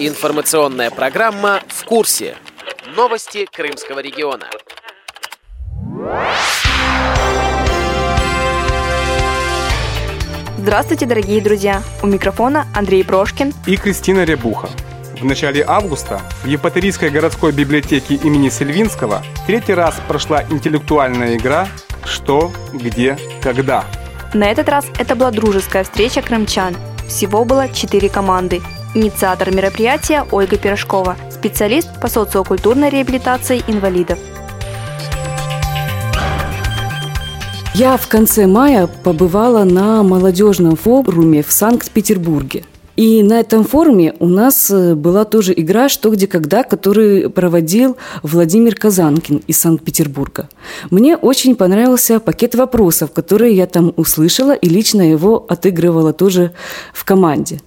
Информационная программа «В курсе». Новости Крымского региона. Здравствуйте, дорогие друзья! У микрофона Андрей Прошкин и Кристина Рябуха. В начале августа в Епаторийской городской библиотеке имени Сильвинского третий раз прошла интеллектуальная игра «Что, где, когда». На этот раз это была дружеская встреча крымчан. Всего было четыре команды. Инициатор мероприятия Ольга Пирожкова, специалист по социокультурной реабилитации инвалидов. Я в конце мая побывала на молодежном форуме в Санкт-Петербурге. И на этом форуме у нас э, была тоже игра «Что, где, когда», которую проводил Владимир Казанкин из Санкт-Петербурга. Мне очень понравился пакет вопросов, которые я там услышала, и лично его отыгрывала тоже в команде.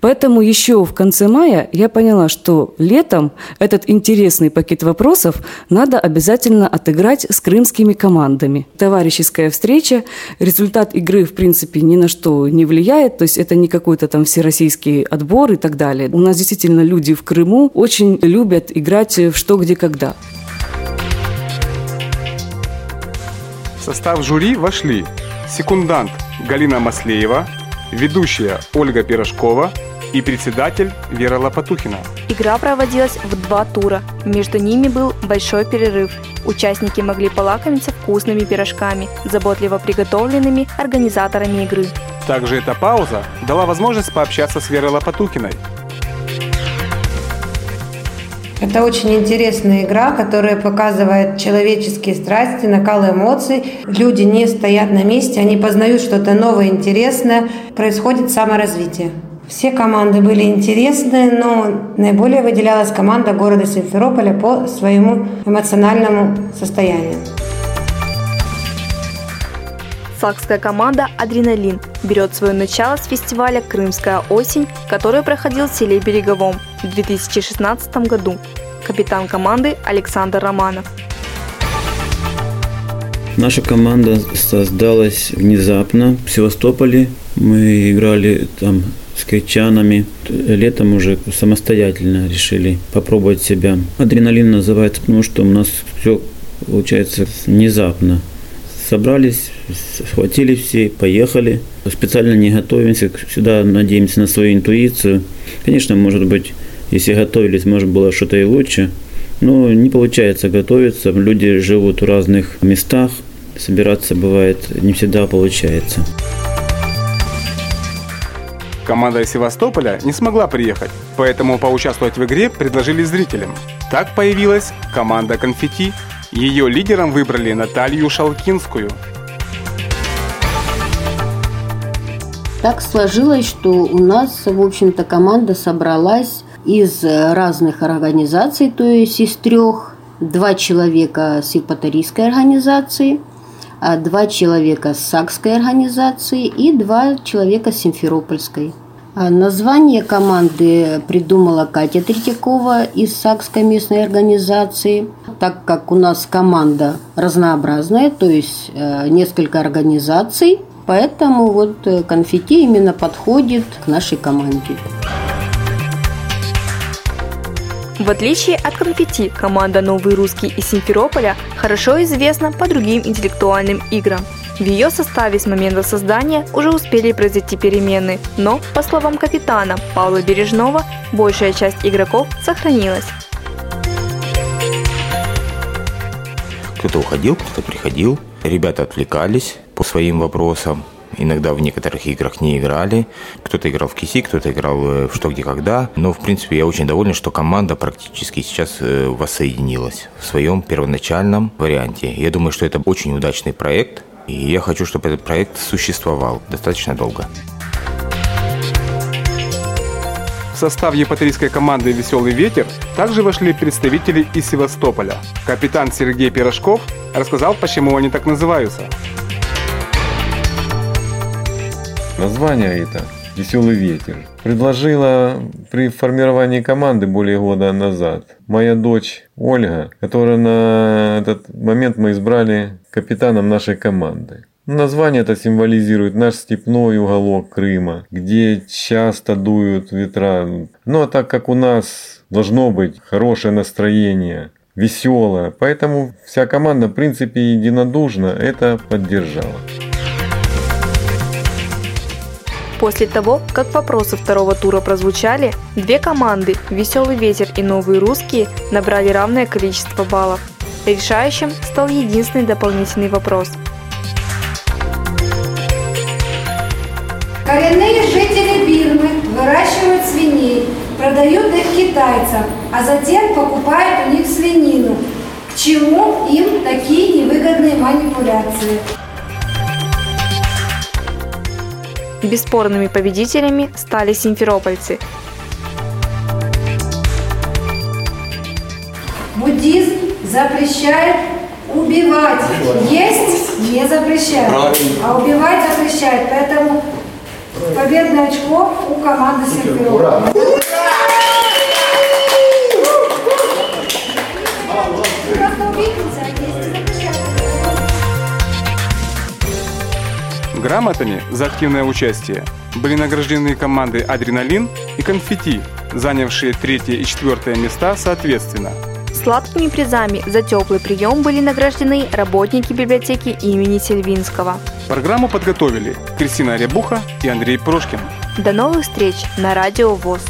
Поэтому еще в конце мая я поняла, что летом этот интересный пакет вопросов надо обязательно отыграть с крымскими командами. Товарищеская встреча, результат игры, в принципе, ни на что не влияет, то есть это не какой-то там всероссийский отбор и так далее. У нас действительно люди в Крыму очень любят играть в «что, где, когда». В состав жюри вошли секундант Галина Маслеева – ведущая Ольга Пирожкова и председатель Вера Лопатухина. Игра проводилась в два тура. Между ними был большой перерыв. Участники могли полакомиться вкусными пирожками, заботливо приготовленными организаторами игры. Также эта пауза дала возможность пообщаться с Верой Лопатухиной, это очень интересная игра, которая показывает человеческие страсти, накал эмоций. Люди не стоят на месте, они познают что-то новое, интересное. Происходит саморазвитие. Все команды были интересные, но наиболее выделялась команда города Симферополя по своему эмоциональному состоянию. Сакская команда «Адреналин» берет свое начало с фестиваля «Крымская осень», который проходил в селе Береговом в 2016 году. Капитан команды Александр Романов. Наша команда создалась внезапно в Севастополе. Мы играли там с кричанами. Летом уже самостоятельно решили попробовать себя. Адреналин называется, потому что у нас все получается внезапно собрались, схватили все, поехали. Специально не готовимся, сюда надеемся на свою интуицию. Конечно, может быть, если готовились, может было что-то и лучше. Но не получается готовиться. Люди живут в разных местах. Собираться бывает не всегда получается. Команда из Севастополя не смогла приехать, поэтому поучаствовать в игре предложили зрителям. Так появилась команда «Конфетти», ее лидером выбрали Наталью Шалкинскую. Так сложилось, что у нас, в общем-то, команда собралась из разных организаций, то есть из трех. Два человека с Ипатарийской организации, а два человека с Сакской организации и два человека с Симферопольской. А название команды придумала Катя Третьякова из Сакской местной организации. Так как у нас команда разнообразная, то есть э, несколько организаций, поэтому вот э, конфетти именно подходит к нашей команде. В отличие от конфетти, команда «Новый русский» из Симферополя хорошо известна по другим интеллектуальным играм – в ее составе с момента создания уже успели произойти перемены, но, по словам капитана Павла Бережного, большая часть игроков сохранилась. Кто-то уходил, кто-то приходил. Ребята отвлекались по своим вопросам. Иногда в некоторых играх не играли. Кто-то играл в киси, кто-то играл э, в что, где, когда. Но, в принципе, я очень доволен, что команда практически сейчас э, воссоединилась в своем первоначальном варианте. Я думаю, что это очень удачный проект. И я хочу, чтобы этот проект существовал достаточно долго. В состав епаторийской команды «Веселый ветер» также вошли представители из Севастополя. Капитан Сергей Пирожков рассказал, почему они так называются. Название это «Веселый ветер». Предложила при формировании команды более года назад. Моя дочь Ольга, которую на этот момент мы избрали капитаном нашей команды. Название это символизирует наш степной уголок Крыма, где часто дуют ветра. Ну а так как у нас должно быть хорошее настроение, веселое, поэтому вся команда в принципе единодушно это поддержала. После того, как вопросы второго тура прозвучали, две команды «Веселый ветер» и «Новые русские» набрали равное количество баллов. Решающим стал единственный дополнительный вопрос – Коренные жители Бирмы выращивают свиней, продают их китайцам, а затем покупают у них свинину. К чему им такие невыгодные манипуляции? Бесспорными победителями стали симферопольцы. Буддизм запрещает убивать. Есть не запрещает, а убивать запрещает. Поэтому Победное очко у команды Симферополя. Грамотами за активное участие были награждены команды «Адреналин» и «Конфетти», занявшие третье и четвертое места соответственно. Сладкими призами за теплый прием были награждены работники библиотеки имени Сельвинского. Программу подготовили Кристина Рябуха и Андрей Прошкин. До новых встреч на Радио ВОЗ.